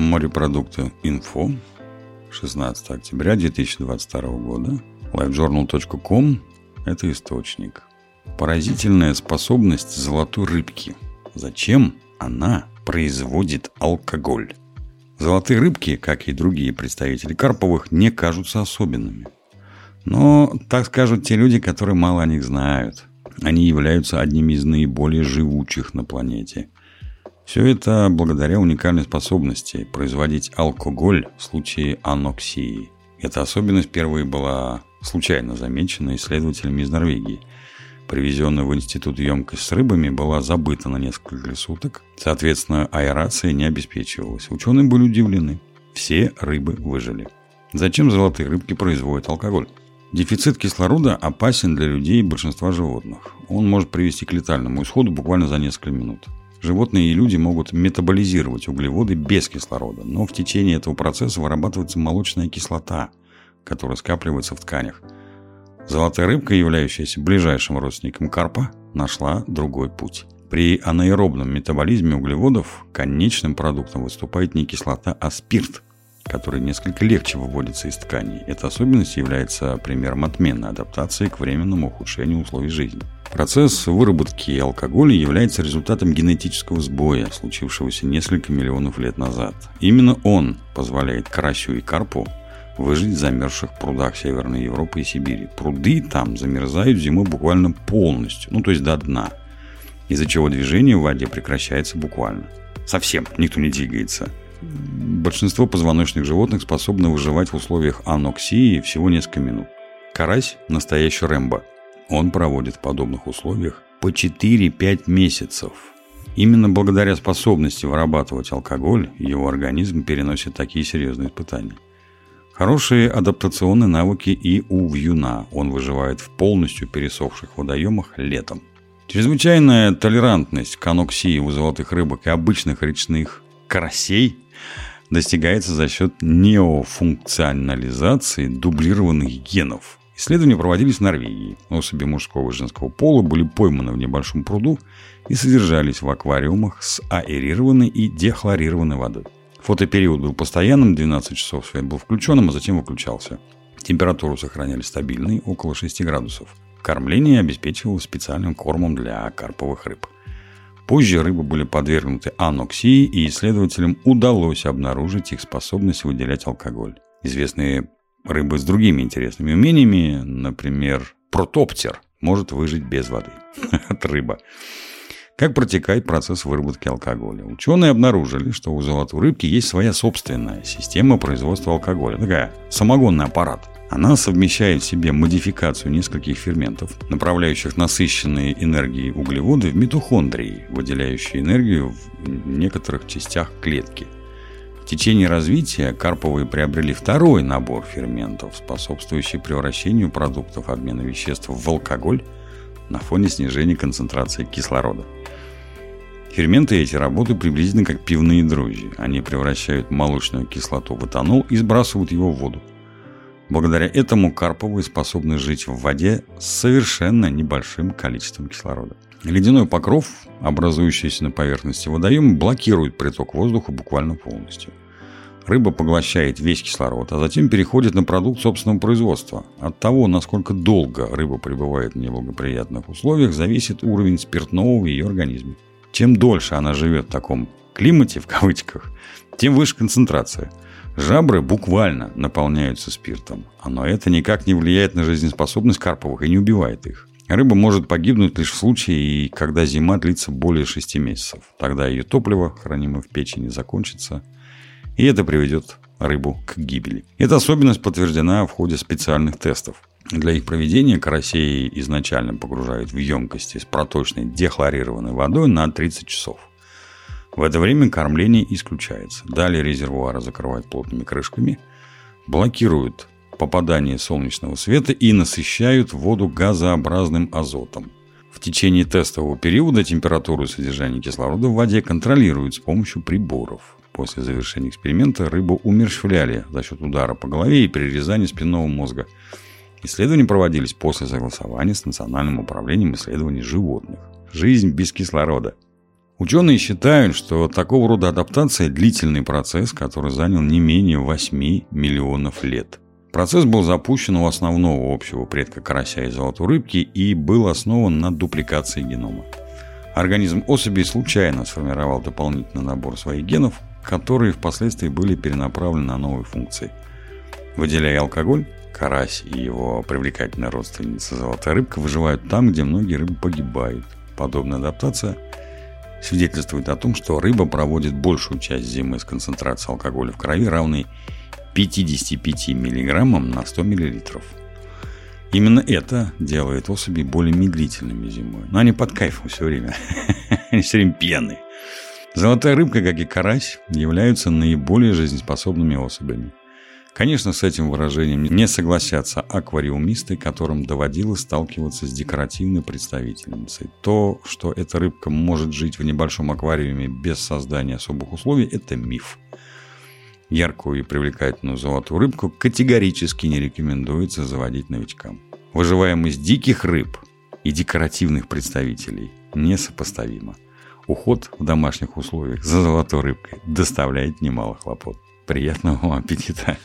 Морепродукты Инфо. 16 октября 2022 года. livejournal.com – это источник. Поразительная способность золотой рыбки. Зачем она производит алкоголь? Золотые рыбки, как и другие представители карповых, не кажутся особенными. Но так скажут те люди, которые мало о них знают. Они являются одними из наиболее живучих на планете – все это благодаря уникальной способности производить алкоголь в случае аноксии. Эта особенность впервые была случайно замечена исследователями из Норвегии. Привезенная в институт емкость с рыбами была забыта на несколько суток. Соответственно, аэрация не обеспечивалась. Ученые были удивлены. Все рыбы выжили. Зачем золотые рыбки производят алкоголь? Дефицит кислорода опасен для людей и большинства животных. Он может привести к летальному исходу буквально за несколько минут. Животные и люди могут метаболизировать углеводы без кислорода, но в течение этого процесса вырабатывается молочная кислота, которая скапливается в тканях. Золотая рыбка, являющаяся ближайшим родственником карпа, нашла другой путь. При анаэробном метаболизме углеводов конечным продуктом выступает не кислота, а спирт, который несколько легче выводится из тканей. Эта особенность является примером отменной адаптации к временному ухудшению условий жизни. Процесс выработки алкоголя является результатом генетического сбоя, случившегося несколько миллионов лет назад. Именно он позволяет карасю и карпу выжить в замерзших прудах Северной Европы и Сибири. Пруды там замерзают зимой буквально полностью, ну то есть до дна, из-за чего движение в воде прекращается буквально. Совсем никто не двигается. Большинство позвоночных животных способны выживать в условиях аноксии всего несколько минут. Карась – настоящий Рэмбо – он проводит в подобных условиях по 4-5 месяцев. Именно благодаря способности вырабатывать алкоголь его организм переносит такие серьезные испытания. Хорошие адаптационные навыки и у вьюна. Он выживает в полностью пересохших водоемах летом. Чрезвычайная толерантность к аноксии у золотых рыбок и обычных речных карасей достигается за счет неофункционализации дублированных генов – Исследования проводились в Норвегии. Особи мужского и женского пола были пойманы в небольшом пруду и содержались в аквариумах с аэрированной и дехлорированной водой. Фотопериод был постоянным, 12 часов свет был включенным, а затем выключался. Температуру сохраняли стабильной, около 6 градусов. Кормление обеспечивалось специальным кормом для карповых рыб. Позже рыбы были подвергнуты аноксии, и исследователям удалось обнаружить их способность выделять алкоголь. Известные Рыбы с другими интересными умениями, например, протоптер, может выжить без воды от рыба. Как протекает процесс выработки алкоголя? Ученые обнаружили, что у золотой рыбки есть своя собственная система производства алкоголя. Такая самогонный аппарат. Она совмещает в себе модификацию нескольких ферментов, направляющих насыщенные энергией углеводы в митохондрии, выделяющие энергию в некоторых частях клетки – течение развития карповые приобрели второй набор ферментов, способствующий превращению продуктов обмена веществ в алкоголь на фоне снижения концентрации кислорода. Ферменты эти работают приблизительно как пивные дрожжи. Они превращают молочную кислоту в этанол и сбрасывают его в воду. Благодаря этому карповые способны жить в воде с совершенно небольшим количеством кислорода. Ледяной покров, образующийся на поверхности водоема, блокирует приток воздуха буквально полностью. Рыба поглощает весь кислород, а затем переходит на продукт собственного производства. От того, насколько долго рыба пребывает в неблагоприятных условиях, зависит уровень спиртного в ее организме. Чем дольше она живет в таком климате, в кавычках, тем выше концентрация. Жабры буквально наполняются спиртом, но это никак не влияет на жизнеспособность карповых и не убивает их. Рыба может погибнуть лишь в случае, когда зима длится более 6 месяцев. Тогда ее топливо, хранимое в печени, закончится – и это приведет рыбу к гибели. Эта особенность подтверждена в ходе специальных тестов. Для их проведения карасей изначально погружают в емкости с проточной дехлорированной водой на 30 часов. В это время кормление исключается. Далее резервуары закрывают плотными крышками, блокируют попадание солнечного света и насыщают воду газообразным азотом. В течение тестового периода температуру и содержание кислорода в воде контролируют с помощью приборов. После завершения эксперимента рыбу умерщвляли за счет удара по голове и перерезания спинного мозга. Исследования проводились после согласования с Национальным управлением исследований животных. Жизнь без кислорода. Ученые считают, что такого рода адаптация – длительный процесс, который занял не менее 8 миллионов лет. Процесс был запущен у основного общего предка карася и золотой рыбки и был основан на дупликации генома. Организм особи случайно сформировал дополнительный набор своих генов, которые впоследствии были перенаправлены на новые функции. Выделяя алкоголь, карась и его привлекательная родственница золотая рыбка выживают там, где многие рыбы погибают. Подобная адаптация свидетельствует о том, что рыба проводит большую часть зимы с концентрацией алкоголя в крови, равной 55 мг на 100 мл. Именно это делает особи более медлительными зимой. Но они под кайфом все время. они все время пьяные. Золотая рыбка, как и карась, являются наиболее жизнеспособными особями. Конечно, с этим выражением не согласятся аквариумисты, которым доводилось сталкиваться с декоративной представительницей. То, что эта рыбка может жить в небольшом аквариуме без создания особых условий, это миф. Яркую и привлекательную золотую рыбку категорически не рекомендуется заводить новичкам. Выживаемость диких рыб и декоративных представителей несопоставима. Уход в домашних условиях за золотой рыбкой доставляет немало хлопот. Приятного вам аппетита!